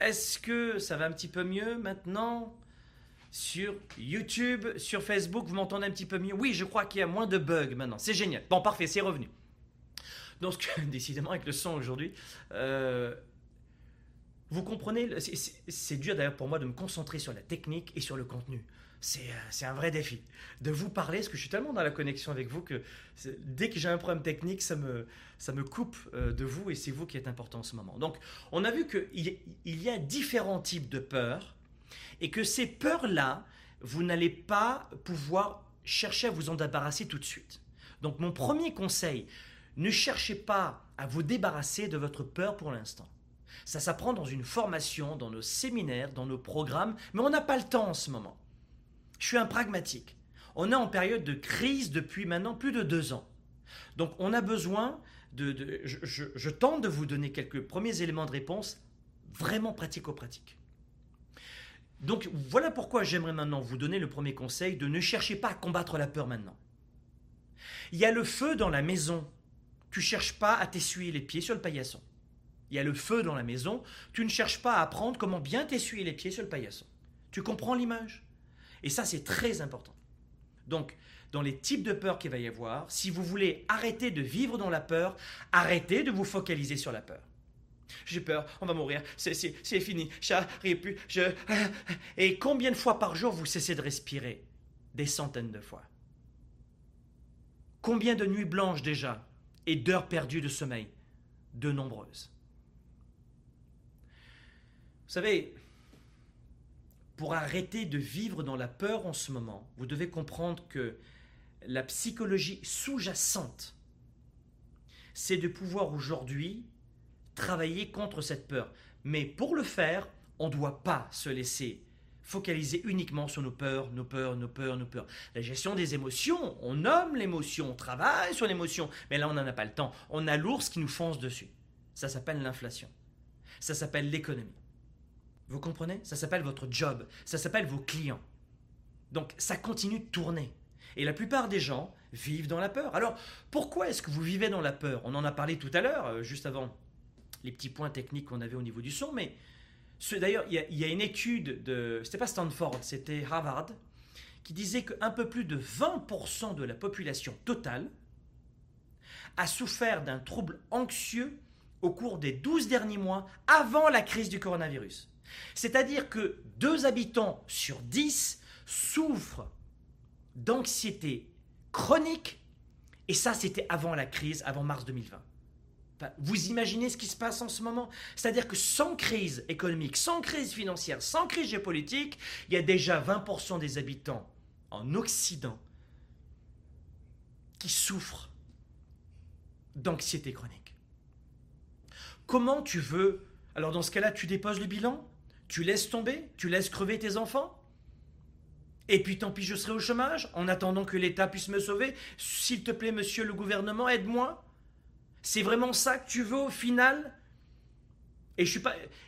Est-ce que ça va un petit peu mieux maintenant sur YouTube, sur Facebook, vous m'entendez un petit peu mieux? Oui, je crois qu'il y a moins de bugs maintenant. C'est génial. Bon, parfait, c'est revenu. Donc, décidément, avec le son aujourd'hui, euh, vous comprenez, c'est dur d'ailleurs pour moi de me concentrer sur la technique et sur le contenu. Euh, c'est un vrai défi. De vous parler, parce que je suis tellement dans la connexion avec vous que dès que j'ai un problème technique, ça me, ça me coupe euh, de vous et c'est vous qui êtes important en ce moment. Donc, on a vu qu'il y a différents types de peurs et que ces peurs-là, vous n'allez pas pouvoir chercher à vous en débarrasser tout de suite. Donc, mon premier conseil, ne cherchez pas à vous débarrasser de votre peur pour l'instant. Ça s'apprend dans une formation, dans nos séminaires, dans nos programmes, mais on n'a pas le temps en ce moment. Je suis un pragmatique. On est en période de crise depuis maintenant plus de deux ans. Donc on a besoin de... je, tente de vous donner quelques premiers éléments de réponse vraiment pratico-pratiques. Donc voilà pourquoi j'aimerais maintenant vous donner le premier conseil de ne chercher pas à combattre la peur maintenant. Il y a le feu dans la maison. Tu cherches pas à t'essuyer les pieds sur le paillasson. Il y a le feu dans la maison. Tu ne cherches pas à apprendre comment bien t'essuyer les pieds sur le paillasson. Tu comprends l'image? Et ça, c'est très important. Donc, dans les types de peur qu'il va y avoir, si vous voulez arrêter de vivre dans la peur, arrêtez de vous focaliser sur la peur. J'ai peur, on va mourir, c'est fini, j'arrive plus, je... Et combien de fois par jour vous cessez de respirer? Des centaines de fois. Combien de nuits blanches déjà et d'heures perdues de sommeil? De nombreuses. Vous savez, pour arrêter de vivre dans la peur en ce moment, vous devez comprendre que la psychologie sous-jacente, c'est de pouvoir aujourd'hui travailler contre cette peur. Mais pour le faire, on ne doit pas se laisser focaliser uniquement sur nos peurs, nos peurs, nos peurs, nos peurs. La gestion des émotions, on nomme l'émotion, on travaille sur l'émotion, mais là on n'en a pas le temps. On a l'ours qui nous fonce dessus. Ça s'appelle l'inflation. Ça s'appelle l'économie. Vous comprenez? Ça s'appelle votre job, ça s'appelle vos clients. Donc ça continue de tourner. Et la plupart des gens vivent dans la peur. Alors pourquoi est-ce que vous vivez dans la peur? On en a parlé tout à l'heure, euh, juste avant les petits points techniques qu'on avait au niveau du son, mais d'ailleurs, il y, a une étude de. C'était pas Stanford, c'était Harvard, qui disait qu'un peu plus de 20% de la population totale a souffert d'un trouble anxieux au cours des 12 derniers mois avant la crise du coronavirus. C'est-à-dire que deux habitants sur dix souffrent d'anxiété chronique, et ça c'était avant la crise, avant mars 2020. vous imaginez ce qui se passe en ce moment? C'est-à-dire que sans crise économique, sans crise financière, sans crise géopolitique, il y a déjà 20% des habitants en Occident qui souffrent d'anxiété chronique. Comment tu veux Alors dans ce cas-là, tu déposes le bilan? Tu laisses tomber? Tu laisses crever tes enfants? Et puis tant pis, je serai au chômage en attendant que l'État puisse me sauver. S'il te plaît, monsieur le gouvernement, aide-moi. C'est vraiment ça que tu veux au final? Et je suis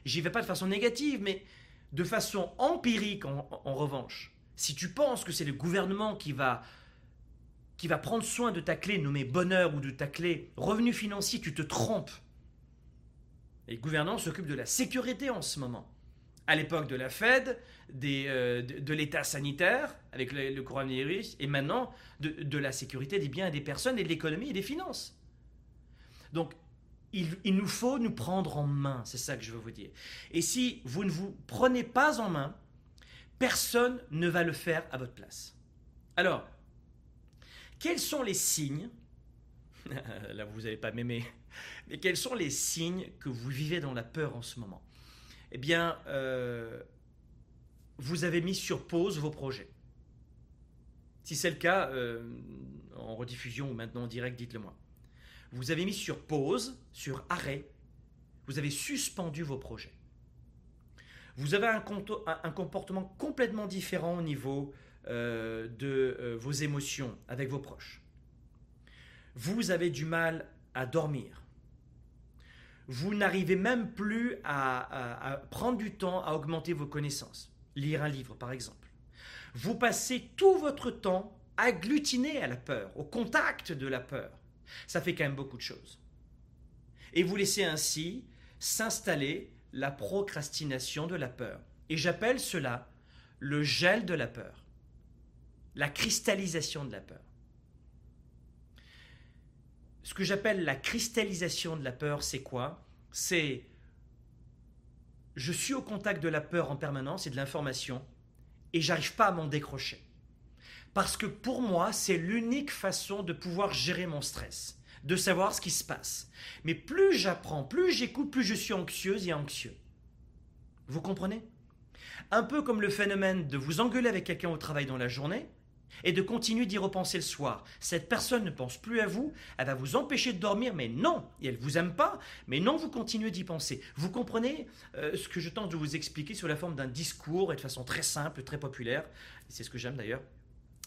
j'y vais pas de façon négative, mais de façon empirique en, en revanche. Si tu penses que c'est le gouvernement qui va qui va prendre soin de ta clé nommée bonheur ou de ta clé revenu financier, tu te trompes. Et le gouvernement s'occupe de la sécurité en ce moment à l'époque de la Fed, euh, de, l'état sanitaire avec le, coronavirus, et maintenant de, la sécurité des biens et des personnes et de l'économie et des finances. Donc, il, nous faut nous prendre en main, c'est ça que je veux vous dire. Et si vous ne vous prenez pas en main, personne ne va le faire à votre place. Alors, quels sont les signes Là, vous n'allez pas m'aimer. Mais quels sont les signes que vous vivez dans la peur en ce moment? Eh bien, euh, vous avez mis sur pause vos projets. Si c'est le cas, euh, en rediffusion ou maintenant en direct, dites-le moi. Vous avez mis sur pause, sur arrêt, vous avez suspendu vos projets. Vous avez un, comportement complètement différent au niveau euh, de vos émotions avec vos proches. Vous avez du mal à dormir vous n'arrivez même plus à, prendre du temps à augmenter vos connaissances. Lire un livre, par exemple. Vous passez tout votre temps agglutiné à la peur, au contact de la peur. Ça fait quand même beaucoup de choses. Et vous laissez ainsi s'installer la procrastination de la peur. Et j'appelle cela le gel de la peur, la cristallisation de la peur. Ce que j'appelle la cristallisation de la peur, c'est quoi? C'est je suis au contact de la peur en permanence et de l'information et j'arrive pas à m'en décrocher. Parce que pour moi, c'est l'unique façon de pouvoir gérer mon stress, de savoir ce qui se passe. Mais plus j'apprends, plus j'écoute, plus je suis anxieuse et anxieux. Vous comprenez? Un peu comme le phénomène de vous engueuler avec quelqu'un au travail dans la journée et de continuer d'y repenser le soir. Cette personne ne pense plus à vous, elle va vous empêcher de dormir, mais non, et elle vous aime pas, mais non, vous continuez d'y penser. Vous comprenez euh, ce que je tente de vous expliquer sous la forme d'un discours et de façon très simple, très populaire. C'est ce que j'aime d'ailleurs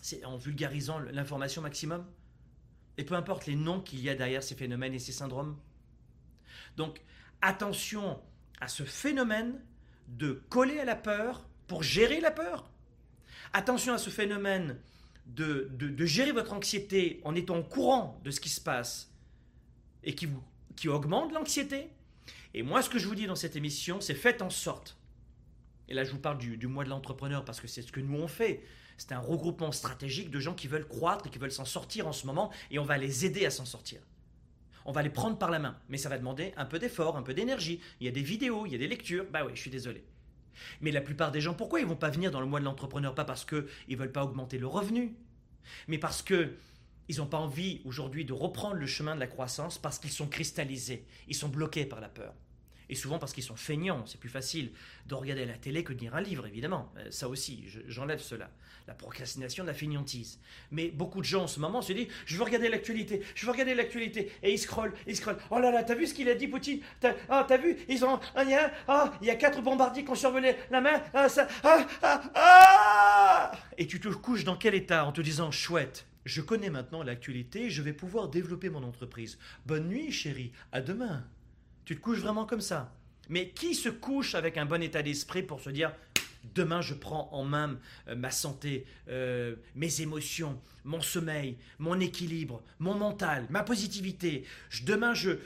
c'est en vulgarisant l'information maximum. Et peu importe les noms qu'il y a derrière ces phénomènes et ces syndromes. Donc, attention à ce phénomène de coller à la peur pour gérer la peur. Attention à ce phénomène de, de, gérer votre anxiété en étant au courant de ce qui se passe et qui, vous, qui augmente l'anxiété. Et moi, ce que je vous dis dans cette émission, c'est faites en sorte, et là je vous parle du, du mois de l'entrepreneur parce que c'est ce que nous on fait, c'est un regroupement stratégique de gens qui veulent croître et qui veulent s'en sortir en ce moment et on va les aider à s'en sortir. On va les prendre par la main, mais ça va demander un peu d'effort, un peu d'énergie. Il y a des vidéos, il y a des lectures. Bah oui, je suis désolé. Mais la plupart des gens, pourquoi ils vont pas venir dans le mois de l'entrepreneur? Pas parce qu'ils ne veulent pas augmenter le revenu, mais parce que ils n'ont pas envie aujourd'hui de reprendre le chemin de la croissance parce qu'ils sont cristallisés, ils sont bloqués par la peur. Et souvent parce qu'ils sont feignants, c'est plus facile de regarder la télé que de lire un livre, évidemment. Euh, ça aussi, j'enlève cela. La procrastination, la feignantise. Mais beaucoup de gens en ce moment se disent Je veux regarder l'actualité, je veux regarder l'actualité. Et ils scrollent, ils scrollent. Oh là là, t'as vu ce qu'il a dit, Poutine? T'as ah, vu? Ils ont. Ah, il y a, ah, il y a quatre bombardiers qui ont survolé la mer. Ah, ah, ah, ah Et tu te couches dans quel état en te disant Chouette, je connais maintenant l'actualité, je vais pouvoir développer mon entreprise. Bonne nuit, chérie, à demain. Tu te couches vraiment comme ça. Mais qui se couche avec un bon état d'esprit pour se dire demain je prends en main euh, ma santé, euh, mes émotions, mon sommeil, mon équilibre, mon mental, ma positivité. demain je,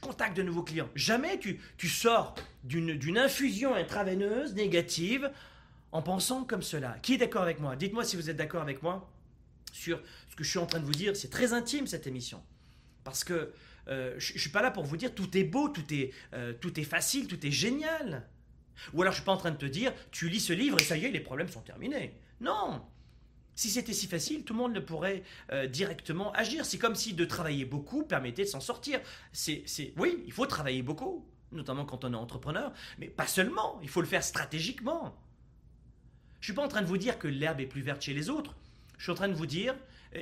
contacte de nouveaux clients. Jamais tu, tu sors d'une infusion intraveineuse négative en pensant comme cela. Qui est d'accord avec moi? Dites-moi si vous êtes d'accord avec moi sur ce que je suis en train de vous dire. C'est très intime cette émission. Parce que euh, je ne suis pas là pour vous dire tout est beau, tout est, euh, tout est facile, tout est génial. Ou alors je suis pas en train de te dire tu lis ce livre et ça y est, les problèmes sont terminés. Non Si c'était si facile, tout le monde ne pourrait euh, directement agir. C'est comme si de travailler beaucoup permettait de s'en sortir. C'est, oui, il faut travailler beaucoup, notamment quand on est entrepreneur, mais pas seulement, il faut le faire stratégiquement. Je suis pas en train de vous dire que l'herbe est plus verte chez les autres. Je suis en train de vous dire,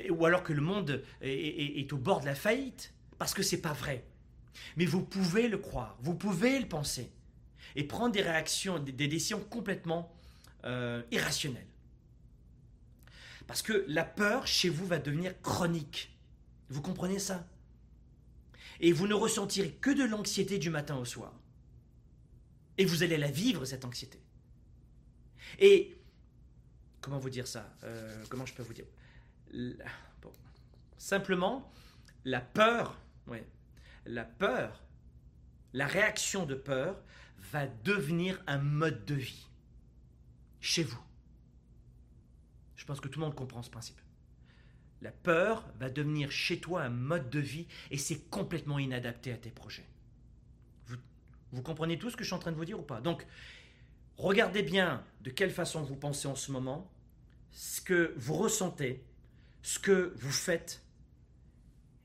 ou alors que le monde est au bord de la faillite parce que c'est pas vrai. Mais vous pouvez le croire, vous pouvez le penser et prendre des réactions, des, décisions complètement euh, irrationnelles. Parce que la peur chez vous va devenir chronique. Vous comprenez ça? Et vous ne ressentirez que de l'anxiété du matin au soir. Et vous allez la vivre, cette anxiété. Et comment vous dire ça? Euh, Comment je peux vous dire? Simplement, la peur oui. La peur, la réaction de peur va devenir un mode de vie chez vous. Je pense que tout le monde comprend ce principe. La peur va devenir chez toi un mode de vie et c'est complètement inadapté à tes projets. Vous, vous, comprenez tout ce que je suis en train de vous dire ou pas? Donc, regardez bien de quelle façon vous pensez en ce moment, ce que vous ressentez, ce que vous faites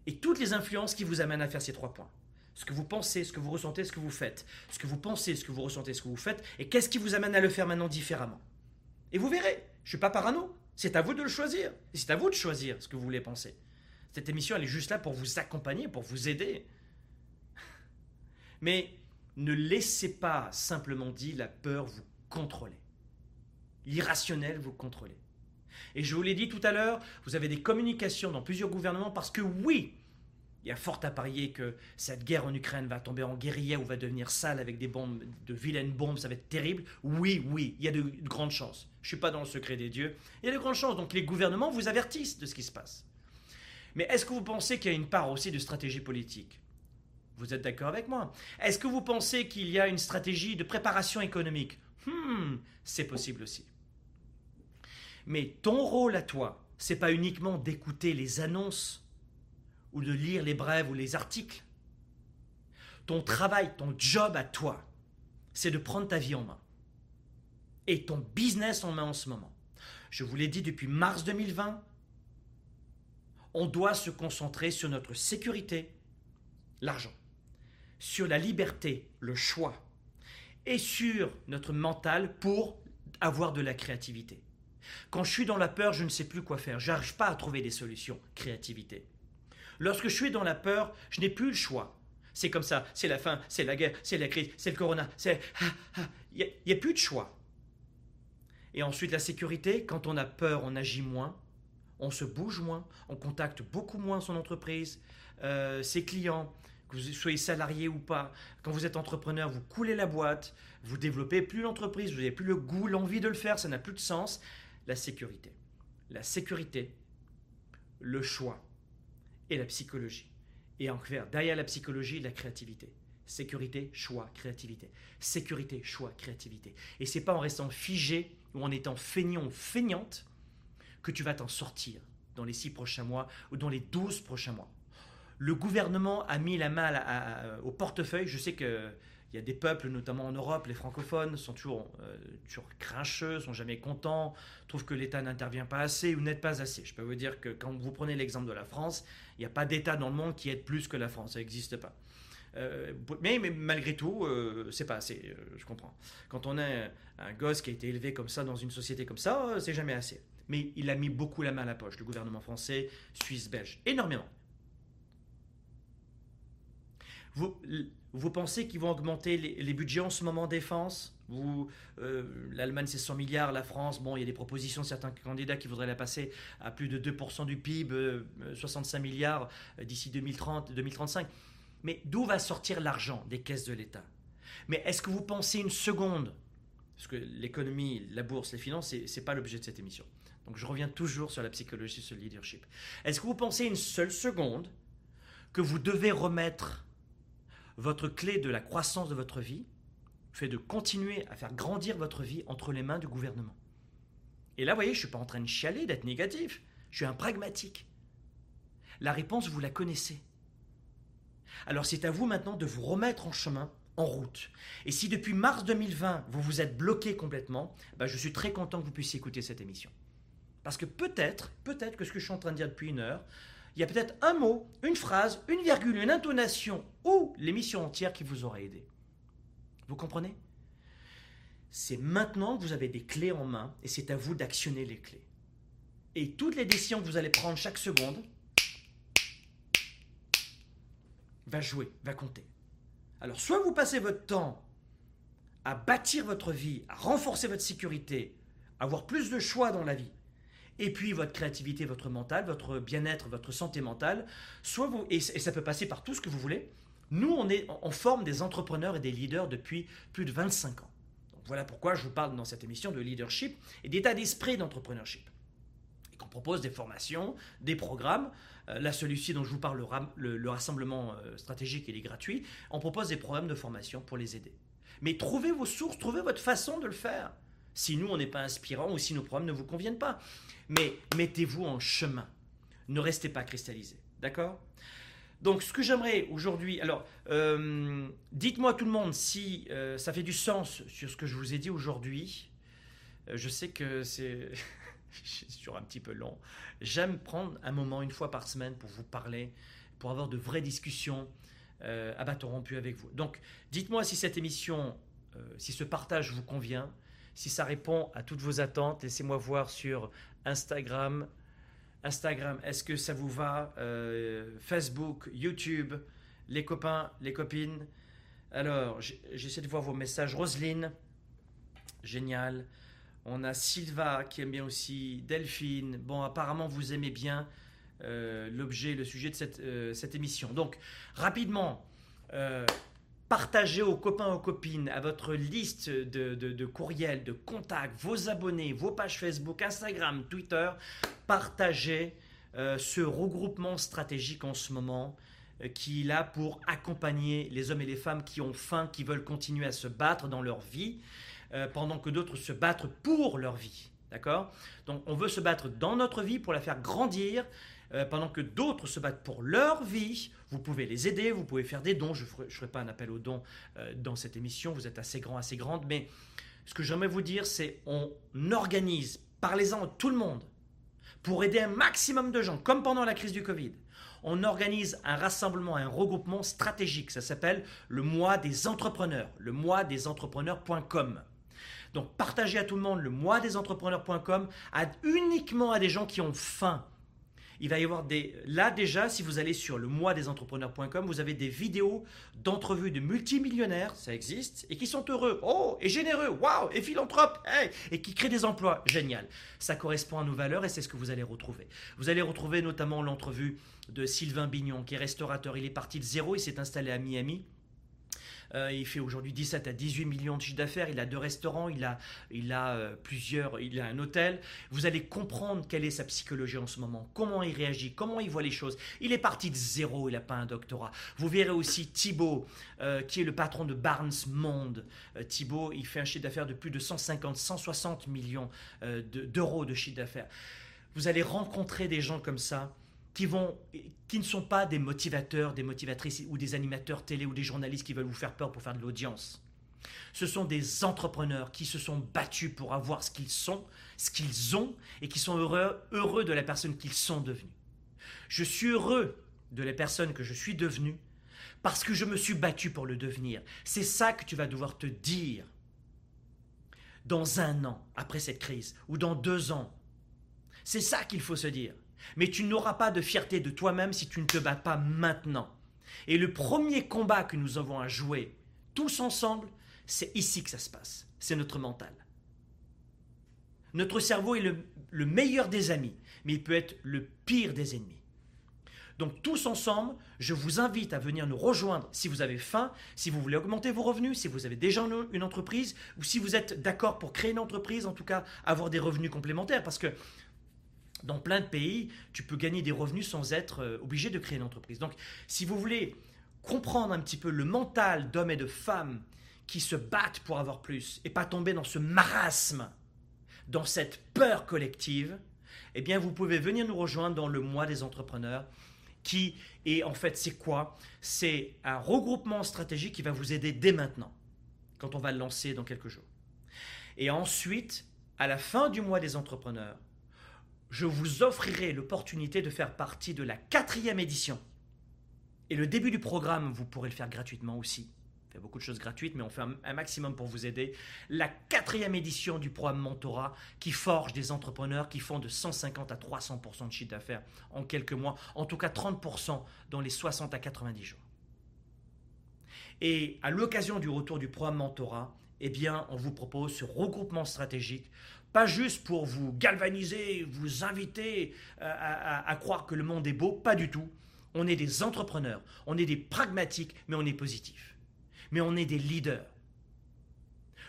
et toutes les influences qui vous amènent à faire ces trois points. Ce que vous pensez, ce que vous ressentez, ce que vous faites. Ce que vous pensez, ce que vous ressentez, ce que vous faites. Et qu'est-ce qui vous amène à le faire maintenant différemment? Et vous verrez, je ne suis pas parano. C'est à vous de le choisir. C'est à vous de choisir ce que vous voulez penser. Cette émission, elle est juste là pour vous accompagner, pour vous aider. Mais ne laissez pas, simplement dit, la peur vous contrôler. L'irrationnel vous contrôler. Et je vous l'ai dit tout à l'heure, vous avez des communications dans plusieurs gouvernements parce que oui, il y a fort à parier que cette guerre en Ukraine va tomber en guérilla ou va devenir sale avec des bombes, de vilaines bombes, ça va être terrible. Oui, oui, il y a de, grandes chances. Je ne suis pas dans le secret des dieux. Il y a de grandes chances. Donc les gouvernements vous avertissent de ce qui se passe. Mais est-ce que vous pensez qu'il y a une part aussi de stratégie politique? Vous êtes d'accord avec moi? Est-ce que vous pensez qu'il y a une stratégie de préparation économique? Hmm, c'est possible aussi. Mais ton rôle à toi, c'est pas uniquement d'écouter les annonces ou de lire les brèves ou les articles. Ton travail, ton job à toi, c'est de prendre ta vie en main et ton business en main en ce moment. Je vous l'ai dit depuis mars 2020, on doit se concentrer sur notre sécurité, l'argent, sur la liberté, le choix, et sur notre mental pour avoir de la créativité. Quand je suis dans la peur, je ne sais plus quoi faire. Je n'arrive pas à trouver des solutions. Créativité. Lorsque je suis dans la peur, je n'ai plus le choix. C'est comme ça. C'est la fin, c'est la guerre, c'est la crise, c'est le corona. C'est. Ah, ah, il n'y a, plus de choix. Et ensuite, la sécurité. Quand on a peur, on agit moins. On se bouge moins. On contacte beaucoup moins son entreprise, euh, ses clients que vous soyez salarié ou pas, quand vous êtes entrepreneur, vous coulez la boîte, vous développez plus l'entreprise, vous n'avez plus le goût, l'envie de le faire, ça n'a plus de sens la sécurité. La sécurité, le choix et la psychologie. Et en clair, derrière la psychologie, la créativité. Sécurité, choix, créativité. Sécurité, choix, créativité. Et c'est pas en restant figé ou en étant feignant ou feignante que tu vas t'en sortir dans les six prochains mois ou dans les douze prochains mois. Le gouvernement a mis la main au portefeuille. Je sais que il y a des peuples, notamment en Europe, les francophones, sont toujours, euh, toujours sont jamais contents, trouvent que l'État n'intervient pas assez ou n'aide pas assez. Je peux vous dire que quand vous prenez l'exemple de la France, il n'y a pas d'État dans le monde qui aide plus que la France, ça n'existe pas. Euh, mais, malgré tout, euh, c'est pas assez, je comprends. Quand on a un gosse qui a été élevé comme ça dans une société comme ça, c'est jamais assez. Mais il a mis beaucoup la main à la poche, le gouvernement français, suisse, belge, énormément. Vous, pensez qu'ils vont augmenter les, budgets en ce moment défense? Euh, L'Allemagne, c'est 100 milliards, la France, bon, il y a des propositions de certains candidats qui voudraient la passer à plus de 2% du PIB, 65 euh, milliards euh, d'ici 2030, 2035. Mais d'où va sortir l'argent des caisses de l'État? Mais est-ce que vous pensez une seconde? Parce que l'économie, la bourse, les finances, ce n'est pas l'objet de cette émission. Donc je reviens toujours sur la psychologie, sur le leadership. Est-ce que vous pensez une seule seconde que vous devez remettre votre clé de la croissance de votre vie fait de continuer à faire grandir votre vie entre les mains du gouvernement. Et là, vous voyez, je ne suis pas en train de chialer, d'être négatif. Je suis un pragmatique. La réponse, vous la connaissez. Alors c'est à vous maintenant de vous remettre en chemin, en route. Et si depuis mars 2020, vous vous êtes bloqué complètement, bah, je suis très content que vous puissiez écouter cette émission. Parce que peut-être, peut-être que ce que je suis en train de dire depuis une heure, il y a peut-être un mot, une phrase, une virgule, une intonation ou l'émission entière qui vous aura aidé. Vous comprenez? C'est maintenant que vous avez des clés en main et c'est à vous d'actionner les clés. Et toutes les décisions que vous allez prendre chaque seconde va jouer, va compter. Alors soit vous passez votre temps à bâtir votre vie, à renforcer votre sécurité, à avoir plus de choix dans la vie, et puis votre créativité, votre mental, votre bien-être, votre santé mentale, soit vous, et, ça peut passer par tout ce que vous voulez. Nous, on, est, en forme des entrepreneurs et des leaders depuis plus de 25 ans. Donc voilà pourquoi je vous parle dans cette émission de leadership et d'état d'esprit d'entrepreneurship. Et qu'on propose des formations, des programmes. Euh, là, celui-ci dont je vous parle, le, rassemblement euh, stratégique, il est gratuit. On propose des programmes de formation pour les aider. Mais trouvez vos sources, trouvez votre façon de le faire. Si nous, on n'est pas inspirant ou si nos programmes ne vous conviennent pas mais mettez-vous en chemin. Ne restez pas cristallisé. D'accord? Donc, ce que j'aimerais aujourd'hui, alors, euh, dites-moi tout le monde si euh, ça fait du sens sur ce que je vous ai dit aujourd'hui. Euh, je sais que c'est sur un petit peu long. J'aime prendre un moment une fois par semaine pour vous parler, pour avoir de vraies discussions à bâton rompu avec vous. Donc, dites-moi si cette émission, si ce partage vous convient, si ça répond à toutes vos attentes. Laissez-moi voir sur Instagram. Instagram, est-ce que ça vous va? Euh, Facebook, YouTube, les copains, les copines. Alors, j'essaie de voir vos messages. Roselyne, génial. On a Sylva qui aime bien aussi. Delphine. Bon, apparemment, vous aimez bien euh, l'objet, le sujet de cette, euh, cette, émission. Donc, rapidement, Partagez aux copains, aux copines, à votre liste de, courriels, de contacts, vos abonnés, vos pages Facebook, Instagram, Twitter. Partagez euh, ce regroupement stratégique en ce moment. euh, qui est là pour accompagner les hommes et les femmes qui ont faim, qui veulent continuer à se battre dans leur vie, euh, pendant que d'autres se battent pour leur vie. D'accord? Donc on veut se battre dans notre vie pour la faire grandir, euh, pendant que d'autres se battent pour leur vie. Vous pouvez les aider, vous pouvez faire des dons. Je ne ferai, pas un appel aux dons dans cette émission, vous êtes assez grand, assez grande, mais ce que j'aimerais vous dire, c'est on organise, parlez-en à tout le monde, pour aider un maximum de gens, comme pendant la crise du Covid on organise un rassemblement, un regroupement stratégique. Ça s'appelle le mois des entrepreneurs, le mois des entrepreneurs.com. Donc partagez à tout le monde le mois des entrepreneurs.com uniquement à des gens qui ont faim, il va y avoir des... Là déjà, si vous allez sur le mois des entrepreneurs.com, vous avez des vidéos d'entrevues de multimillionnaires, ça existe, et qui sont heureux, oh, et généreux, waouh, et philanthropes, et qui créent des emplois. Génial. Ça correspond à nos valeurs et c'est ce que vous allez retrouver. Vous allez retrouver notamment l'entrevue de Sylvain Bignon, qui est restaurateur. Il est parti de zéro, il s'est installé à Miami. Euh, il fait aujourd'hui 17 à 18 millions de chiffre d'affaires. Il a deux restaurants, il a, il a euh, plusieurs, il a un hôtel. Vous allez comprendre quelle est sa psychologie en ce moment, comment il réagit, comment il voit les choses. Il est parti de zéro, il n'a pas un doctorat. Vous verrez aussi Thibaut, euh, qui est le patron de Barnes Monde. Thibaut, il fait un chiffre d'affaires de plus de 150, 160 millions d'euros de chiffre d'affaires. Vous allez rencontrer des gens comme ça qui, vont, qui ne sont pas des motivateurs, des motivatrices ou des animateurs télé ou des journalistes qui veulent vous faire peur pour faire de l'audience. Ce sont des entrepreneurs qui se sont battus pour avoir ce qu'ils sont, ce qu'ils ont, et qui sont heureux, heureux de la personne qu'ils sont devenus. Je suis heureux de la personne que je suis devenu parce que je me suis battu pour le devenir. C'est ça que tu vas devoir te dire dans un an après cette crise, ou dans deux ans. C'est ça qu'il faut se dire. Mais tu n'auras pas de fierté de toi-même si tu ne te bats pas maintenant. Et le premier combat que nous avons à jouer, tous ensemble, c'est ici que ça se passe. C'est notre mental. Notre cerveau est le, meilleur des amis, mais il peut être le pire des ennemis. Donc tous ensemble, je vous invite à venir nous rejoindre si vous avez faim, si vous voulez augmenter vos revenus, si vous avez déjà une entreprise, ou si vous êtes d'accord pour créer une entreprise, en tout cas avoir des revenus complémentaires. Parce que dans plein de pays, tu peux gagner des revenus sans être euh, obligé de créer une entreprise. Donc, si vous voulez comprendre un petit peu le mental d'hommes et de femmes qui se battent pour avoir plus et pas tomber dans ce marasme, dans cette peur collective, eh bien, vous pouvez venir nous rejoindre dans le mois des entrepreneurs qui est en fait, c'est quoi? C'est un regroupement stratégique qui va vous aider dès maintenant, quand on va le lancer dans quelques jours. Et ensuite, à la fin du mois des entrepreneurs, je vous offrirai l'opportunité de faire partie de la quatrième édition. Et le début du programme, vous pourrez le faire gratuitement aussi. On fait beaucoup de choses gratuites, mais on fait un, maximum pour vous aider. La quatrième édition du programme Mentorat qui forge des entrepreneurs qui font de 150 à 300% de chiffre d'affaires en quelques mois, en tout cas 30% dans les 60 à 90 jours. Et à l'occasion du retour du programme Mentorat, eh bien, on vous propose ce regroupement stratégique pas juste pour vous galvaniser, vous inviter euh, à, croire que le monde est beau, pas du tout. On est des entrepreneurs, on est des pragmatiques, mais on est positifs. Mais on est des leaders.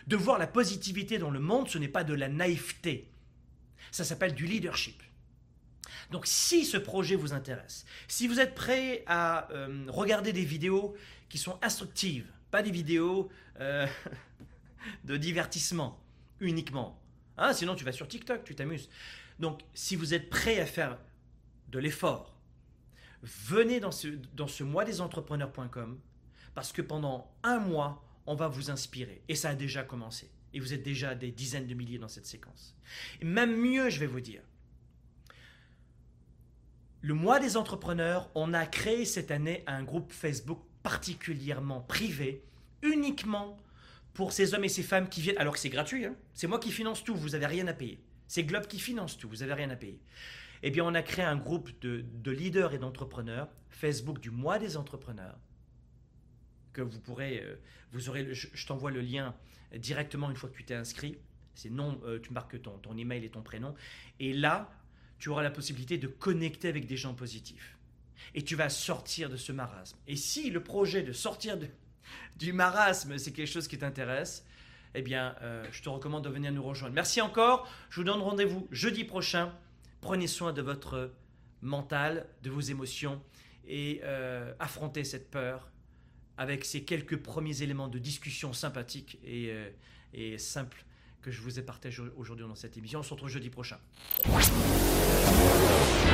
De voir la positivité dans le monde, ce n'est pas de la naïveté. Ça s'appelle du leadership. Donc si ce projet vous intéresse, si vous êtes prêt à euh, regarder des vidéos qui sont instructives, pas des vidéos euh, de divertissement uniquement, Hein, sinon, tu vas sur TikTok, tu t'amuses. Donc, si vous êtes prêt à faire de l'effort, venez dans ce, dans ce mois des entrepreneurs.com parce que pendant un mois, on va vous inspirer. Et ça a déjà commencé. Et vous êtes déjà des dizaines de milliers dans cette séquence. Et même mieux, je vais vous dire. Le mois des entrepreneurs, on a créé cette année un groupe Facebook particulièrement privé, uniquement pour ces hommes et ces femmes qui viennent, alors que c'est gratuit, hein. c'est moi qui finance tout, vous n'avez rien à payer. C'est Globe qui finance tout, vous n'avez rien à payer. Eh bien, on a créé un groupe de, leaders et d'entrepreneurs, Facebook du mois des entrepreneurs, que vous pourrez, euh, vous aurez, je, t'envoie le lien directement une fois que tu t'es inscrit. C'est non, euh, tu marques ton, ton email et ton prénom. Et là, tu auras la possibilité de connecter avec des gens positifs. Et tu vas sortir de ce marasme. Et si le projet de sortir de, du marasme, c'est quelque chose qui t'intéresse, eh bien, euh, je te recommande de venir nous rejoindre. Merci encore. Je vous donne rendez-vous jeudi prochain. Prenez soin de votre mental, de vos émotions et euh, affronter cette peur avec ces quelques premiers éléments de discussion sympathiques et, euh, et simples que je vous ai partagés aujourd'hui dans cette émission. On se retrouve jeudi prochain.